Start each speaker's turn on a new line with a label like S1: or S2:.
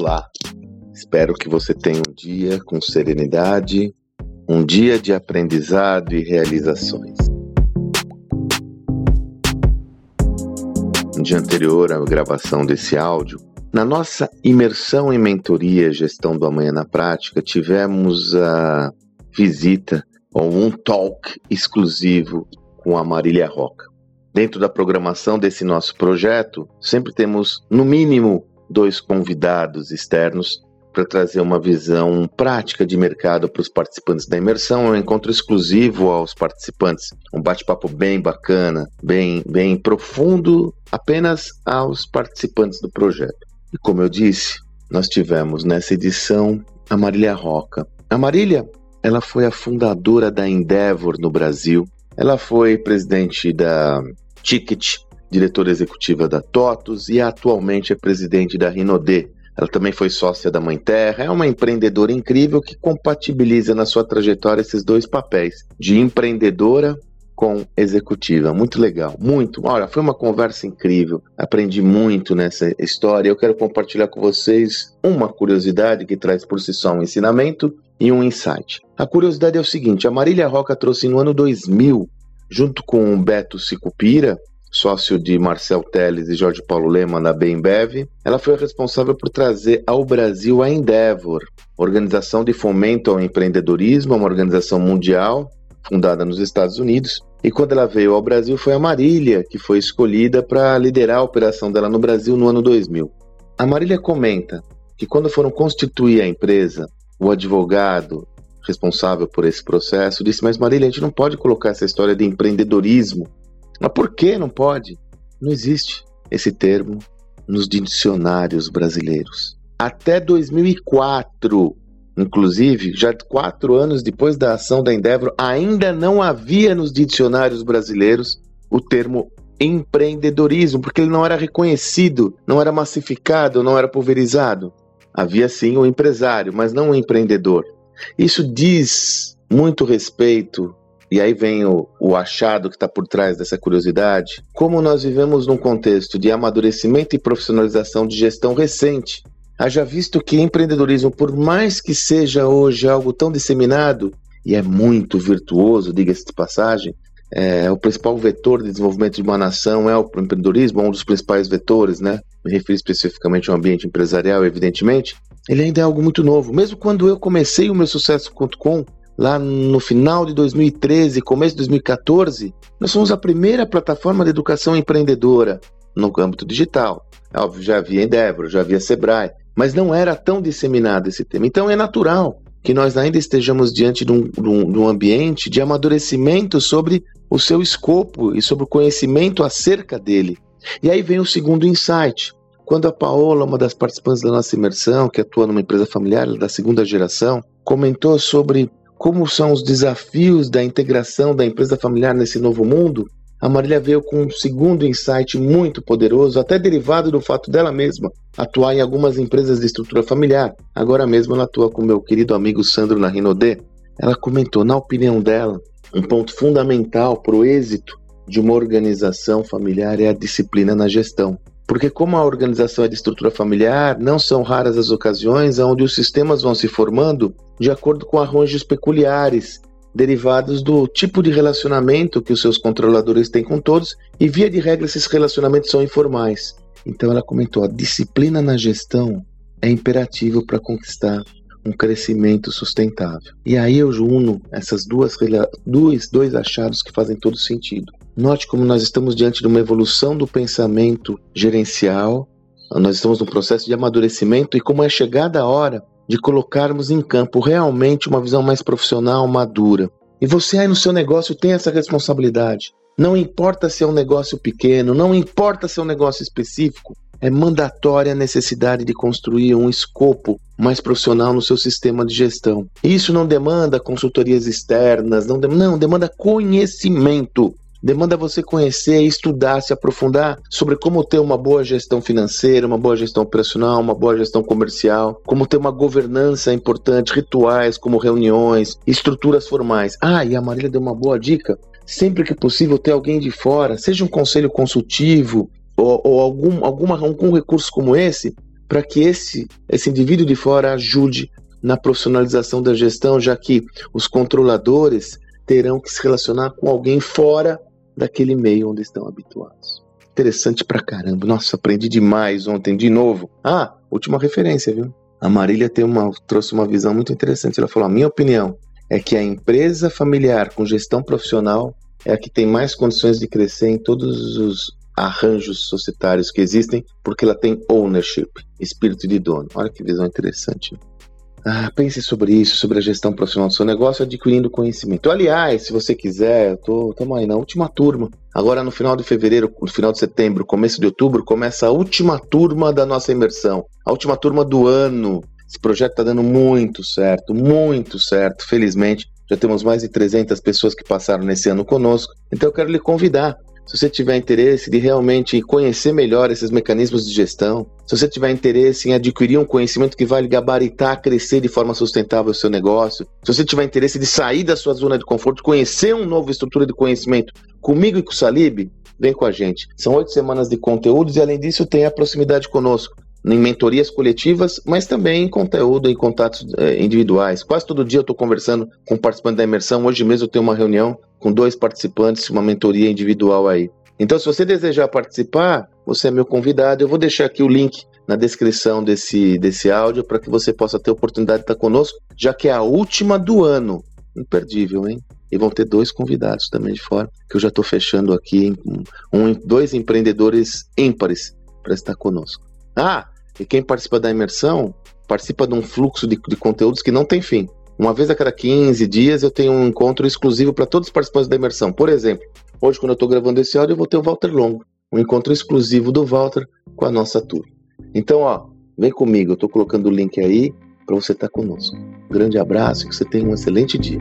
S1: Olá! Espero que você tenha um dia com serenidade, um dia de aprendizado e realizações. No dia anterior à gravação desse áudio, na nossa imersão em mentoria Gestão do Amanhã na Prática, tivemos a visita ou um talk exclusivo com a Marília Roca. Dentro da programação desse nosso projeto, sempre temos, no mínimo, dois convidados externos para trazer uma visão prática de mercado para os participantes da imersão, é um encontro exclusivo aos participantes, um bate-papo bem bacana, bem, bem profundo, apenas aos participantes do projeto. E como eu disse, nós tivemos nessa edição a Marília Roca. A Marília, ela foi a fundadora da Endeavor no Brasil. Ela foi presidente da Ticket, diretora executiva da TOTUS e atualmente é presidente da Rinode. Ela também foi sócia da Mãe Terra, é uma empreendedora incrível que compatibiliza na sua trajetória esses dois papéis, de empreendedora com executiva. Muito legal, muito. Olha, foi uma conversa incrível. Aprendi muito nessa história. Eu quero compartilhar com vocês uma curiosidade que traz por si só um ensinamento e um insight. A curiosidade é o seguinte: a Marília Roca trouxe no ano 2000, junto com o Beto Sicupira, sócio de Marcel Teles e Jorge Paulo Lema na Bembev, ela foi responsável por trazer ao Brasil a Endeavor, organização de fomento ao empreendedorismo, uma organização mundial fundada nos Estados Unidos. E quando ela veio ao Brasil, foi a Marília que foi escolhida para liderar a operação dela no Brasil no ano 2000. A Marília comenta que quando foram constituir a empresa, o advogado responsável por esse processo disse: Mas Marília, a gente não pode colocar essa história de empreendedorismo mas por que não pode? Não existe esse termo nos dicionários brasileiros. Até 2004, inclusive, já quatro anos depois da ação da Endeavor, ainda não havia nos dicionários brasileiros o termo empreendedorismo, porque ele não era reconhecido, não era massificado, não era pulverizado. Havia sim o empresário, mas não o empreendedor. Isso diz muito respeito e aí vem o, o achado que está por trás dessa curiosidade. Como nós vivemos num contexto de amadurecimento e profissionalização de gestão recente, haja visto que empreendedorismo, por mais que seja hoje algo tão disseminado, e é muito virtuoso, diga-se de passagem, é, o principal vetor de desenvolvimento de uma nação é o empreendedorismo, um dos principais vetores, né? Me refiro especificamente ao ambiente empresarial, evidentemente. Ele ainda é algo muito novo. Mesmo quando eu comecei o meu sucesso.com, lá no final de 2013, começo de 2014, nós fomos a primeira plataforma de educação empreendedora no âmbito digital. É óbvio, já havia Endeavor, já havia Sebrae, mas não era tão disseminado esse tema. Então é natural que nós ainda estejamos diante de um, de um, de um ambiente de amadurecimento sobre o seu escopo e sobre o conhecimento acerca dele. E aí vem o segundo insight. Quando a Paola, uma das participantes da nossa imersão, que atua numa empresa familiar da segunda geração, comentou sobre como são os desafios da integração da empresa familiar nesse novo mundo, a Marília veio com um segundo insight muito poderoso, até derivado do fato dela mesma atuar em algumas empresas de estrutura familiar. Agora mesmo ela atua com meu querido amigo Sandro na Rinodê. Ela comentou, na opinião dela, um ponto fundamental para o êxito de uma organização familiar é a disciplina na gestão. Porque, como a organização é de estrutura familiar, não são raras as ocasiões onde os sistemas vão se formando de acordo com arranjos peculiares, derivados do tipo de relacionamento que os seus controladores têm com todos, e via de regra esses relacionamentos são informais. Então ela comentou: a disciplina na gestão é imperativo para conquistar um crescimento sustentável. E aí eu uno essas duas dois, dois achados que fazem todo sentido. Note como nós estamos diante de uma evolução do pensamento gerencial, nós estamos num processo de amadurecimento e como é chegada a hora de colocarmos em campo realmente uma visão mais profissional, madura. E você aí no seu negócio tem essa responsabilidade. Não importa se é um negócio pequeno, não importa se é um negócio específico, é mandatória a necessidade de construir um escopo mais profissional no seu sistema de gestão. Isso não demanda consultorias externas, não, não demanda conhecimento demanda você conhecer, estudar, se aprofundar sobre como ter uma boa gestão financeira, uma boa gestão operacional, uma boa gestão comercial, como ter uma governança importante, rituais como reuniões, estruturas formais. Ah, e a Marília deu uma boa dica. Sempre que possível, ter alguém de fora, seja um conselho consultivo ou, ou algum, alguma, algum recurso como esse, para que esse, esse indivíduo de fora ajude na profissionalização da gestão, já que os controladores terão que se relacionar com alguém fora daquele meio onde estão habituados. Interessante pra caramba. Nossa, aprendi demais ontem de novo. Ah, última referência, viu? A Marília tem uma, trouxe uma visão muito interessante. Ela falou: a minha opinião é que a empresa familiar com gestão profissional é a que tem mais condições de crescer em todos os arranjos societários que existem, porque ela tem ownership, espírito de dono. Olha que visão interessante. Ah, pense sobre isso, sobre a gestão profissional do seu negócio, adquirindo conhecimento. Aliás, se você quiser, eu tô, aí na última turma. Agora no final de fevereiro, no final de setembro, começo de outubro, começa a última turma da nossa imersão. A última turma do ano. Esse projeto está dando muito certo, muito certo. Felizmente, já temos mais de 300 pessoas que passaram nesse ano conosco. Então eu quero lhe convidar se você tiver interesse de realmente conhecer melhor esses mecanismos de gestão, se você tiver interesse em adquirir um conhecimento que vai lhe gabaritar, crescer de forma sustentável o seu negócio, se você tiver interesse de sair da sua zona de conforto, conhecer uma nova estrutura de conhecimento comigo e com o Salib, vem com a gente. São oito semanas de conteúdos e, além disso, tem a proximidade conosco em mentorias coletivas, mas também em conteúdo, em contatos eh, individuais. Quase todo dia eu estou conversando com um participante da imersão. Hoje mesmo eu tenho uma reunião com dois participantes, uma mentoria individual aí. Então, se você desejar participar, você é meu convidado. Eu vou deixar aqui o link na descrição desse, desse áudio para que você possa ter a oportunidade de estar conosco, já que é a última do ano. Imperdível, hein? E vão ter dois convidados também de fora, que eu já estou fechando aqui, um, dois empreendedores ímpares para estar conosco. Ah, e quem participa da imersão participa de um fluxo de, de conteúdos que não tem fim. Uma vez a cada 15 dias eu tenho um encontro exclusivo para todos os participantes da imersão. Por exemplo, hoje, quando eu estou gravando esse áudio, eu vou ter o Walter Longo, um encontro exclusivo do Walter com a nossa turma. Então, ó, vem comigo, eu estou colocando o link aí para você estar tá conosco. Um grande abraço e que você tenha um excelente dia.